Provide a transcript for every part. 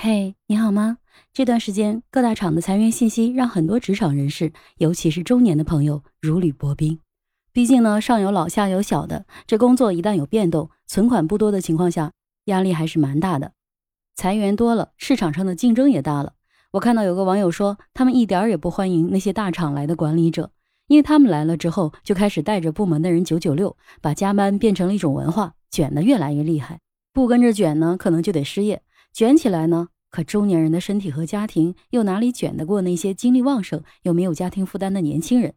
嘿，你好吗？这段时间各大厂的裁员信息让很多职场人士，尤其是中年的朋友如履薄冰。毕竟呢，上有老下有小的，这工作一旦有变动，存款不多的情况下，压力还是蛮大的。裁员多了，市场上的竞争也大了。我看到有个网友说，他们一点儿也不欢迎那些大厂来的管理者，因为他们来了之后，就开始带着部门的人九九六，把加班变成了一种文化，卷得越来越厉害。不跟着卷呢，可能就得失业。卷起来呢，可中年人的身体和家庭又哪里卷得过那些精力旺盛又没有家庭负担的年轻人？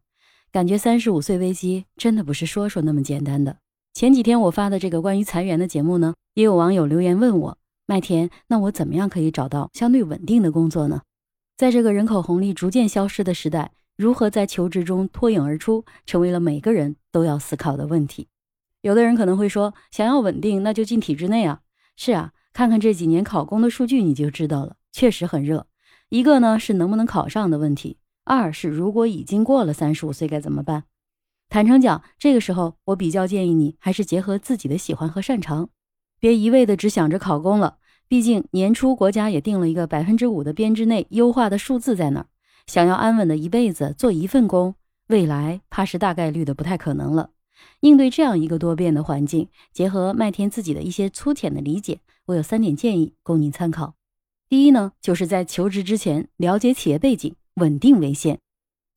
感觉三十五岁危机真的不是说说那么简单的。前几天我发的这个关于裁员的节目呢，也有网友留言问我：麦田，那我怎么样可以找到相对稳定的工作呢？在这个人口红利逐渐消失的时代，如何在求职中脱颖而出，成为了每个人都要思考的问题。有的人可能会说，想要稳定，那就进体制内啊。是啊。看看这几年考公的数据，你就知道了，确实很热。一个呢是能不能考上的问题，二是如果已经过了三十五岁该怎么办？坦诚讲，这个时候我比较建议你还是结合自己的喜欢和擅长，别一味的只想着考公了。毕竟年初国家也定了一个百分之五的编制内优化的数字在那儿，想要安稳的一辈子做一份工，未来怕是大概率的不太可能了。应对这样一个多变的环境，结合麦田自己的一些粗浅的理解。我有三点建议供您参考。第一呢，就是在求职之前了解企业背景，稳定为先，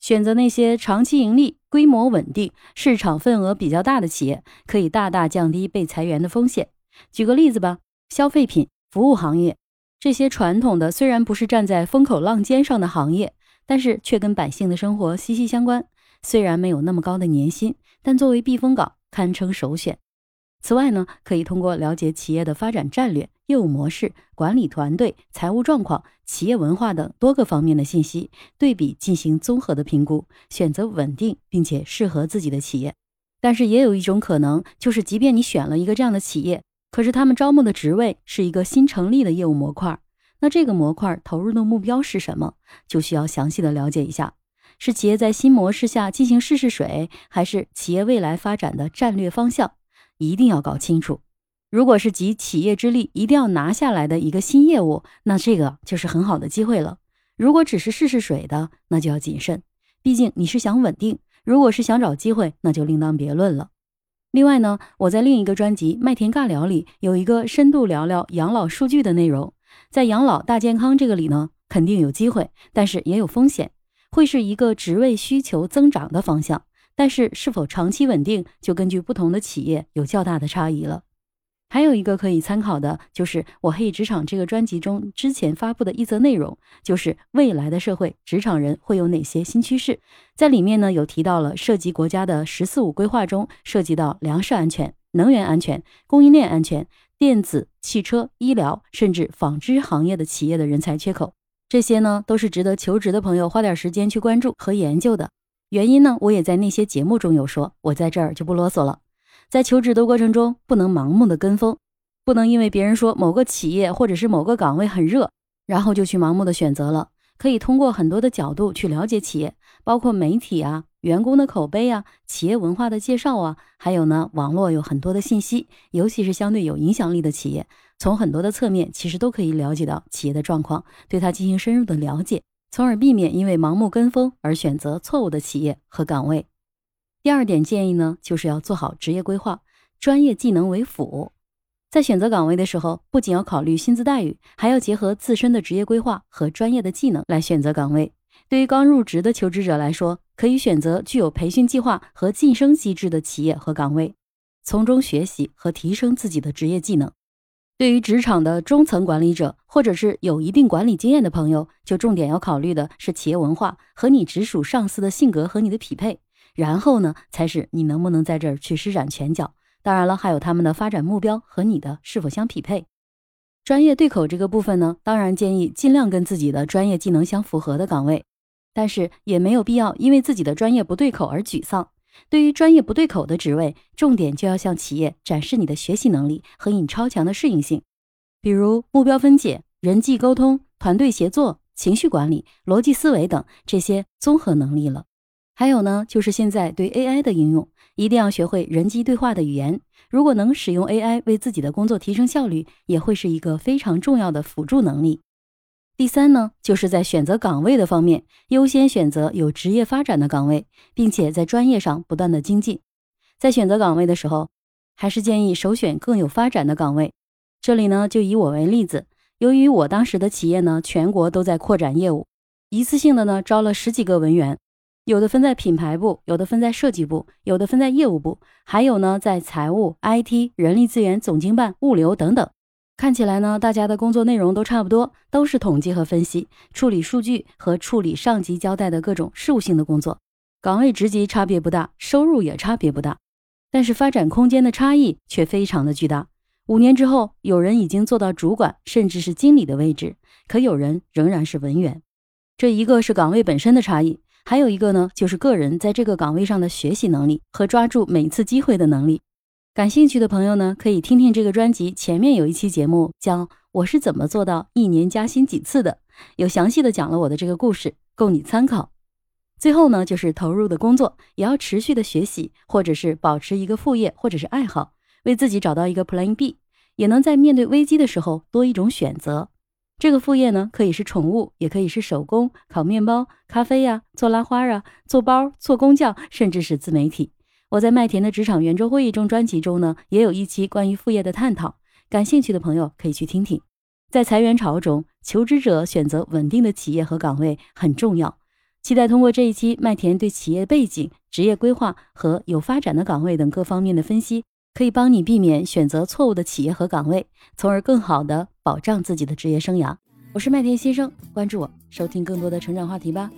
选择那些长期盈利、规模稳定、市场份额比较大的企业，可以大大降低被裁员的风险。举个例子吧，消费品、服务行业这些传统的，虽然不是站在风口浪尖上的行业，但是却跟百姓的生活息息相关。虽然没有那么高的年薪，但作为避风港，堪称首选。此外呢，可以通过了解企业的发展战略、业务模式、管理团队、财务状况、企业文化等多个方面的信息，对比进行综合的评估，选择稳定并且适合自己的企业。但是也有一种可能，就是即便你选了一个这样的企业，可是他们招募的职位是一个新成立的业务模块，那这个模块投入的目标是什么，就需要详细的了解一下，是企业在新模式下进行试试水，还是企业未来发展的战略方向？一定要搞清楚，如果是集企业之力一定要拿下来的一个新业务，那这个就是很好的机会了。如果只是试试水的，那就要谨慎，毕竟你是想稳定。如果是想找机会，那就另当别论了。另外呢，我在另一个专辑《麦田尬聊》里有一个深度聊聊养老数据的内容，在养老大健康这个里呢，肯定有机会，但是也有风险，会是一个职位需求增长的方向。但是是否长期稳定，就根据不同的企业有较大的差异了。还有一个可以参考的，就是《我黑职场》这个专辑中之前发布的一则内容，就是未来的社会职场人会有哪些新趋势。在里面呢，有提到了涉及国家的“十四五”规划中，涉及到粮食安全、能源安全、供应链安全、电子、汽车、医疗，甚至纺织行业的企业的人才缺口，这些呢，都是值得求职的朋友花点时间去关注和研究的。原因呢，我也在那些节目中有说，我在这儿就不啰嗦了。在求职的过程中，不能盲目的跟风，不能因为别人说某个企业或者是某个岗位很热，然后就去盲目的选择了。可以通过很多的角度去了解企业，包括媒体啊、员工的口碑啊、企业文化的介绍啊，还有呢，网络有很多的信息，尤其是相对有影响力的企业，从很多的侧面其实都可以了解到企业的状况，对它进行深入的了解。从而避免因为盲目跟风而选择错误的企业和岗位。第二点建议呢，就是要做好职业规划，专业技能为辅。在选择岗位的时候，不仅要考虑薪资待遇，还要结合自身的职业规划和专业的技能来选择岗位。对于刚入职的求职者来说，可以选择具有培训计划和晋升机制的企业和岗位，从中学习和提升自己的职业技能。对于职场的中层管理者，或者是有一定管理经验的朋友，就重点要考虑的是企业文化和你直属上司的性格和你的匹配。然后呢，才是你能不能在这儿去施展拳脚。当然了，还有他们的发展目标和你的是否相匹配。专业对口这个部分呢，当然建议尽量跟自己的专业技能相符合的岗位，但是也没有必要因为自己的专业不对口而沮丧。对于专业不对口的职位，重点就要向企业展示你的学习能力和你超强的适应性，比如目标分解、人际沟通、团队协作、情绪管理、逻辑思维等这些综合能力了。还有呢，就是现在对 AI 的应用，一定要学会人机对话的语言。如果能使用 AI 为自己的工作提升效率，也会是一个非常重要的辅助能力。第三呢，就是在选择岗位的方面，优先选择有职业发展的岗位，并且在专业上不断的精进。在选择岗位的时候，还是建议首选更有发展的岗位。这里呢，就以我为例子，由于我当时的企业呢，全国都在扩展业务，一次性的呢招了十几个文员，有的分在品牌部，有的分在设计部，有的分在业务部，还有呢在财务、IT、人力资源、总经办、物流等等。看起来呢，大家的工作内容都差不多，都是统计和分析、处理数据和处理上级交代的各种事务性的工作，岗位职级差别不大，收入也差别不大，但是发展空间的差异却非常的巨大。五年之后，有人已经做到主管甚至是经理的位置，可有人仍然是文员。这一个是岗位本身的差异，还有一个呢，就是个人在这个岗位上的学习能力和抓住每次机会的能力。感兴趣的朋友呢，可以听听这个专辑前面有一期节目，叫《我是怎么做到一年加薪几次的》，有详细的讲了我的这个故事，供你参考。最后呢，就是投入的工作也要持续的学习，或者是保持一个副业或者是爱好，为自己找到一个 Plan B，也能在面对危机的时候多一种选择。这个副业呢，可以是宠物，也可以是手工烤面包、咖啡呀，做拉花啊，做包、做工匠，甚至是自媒体。我在麦田的职场圆桌会议中专辑中呢，也有一期关于副业的探讨，感兴趣的朋友可以去听听。在裁员潮中，求职者选择稳定的企业和岗位很重要。期待通过这一期麦田对企业背景、职业规划和有发展的岗位等各方面的分析，可以帮你避免选择错误的企业和岗位，从而更好的保障自己的职业生涯。我是麦田先生，关注我，收听更多的成长话题吧。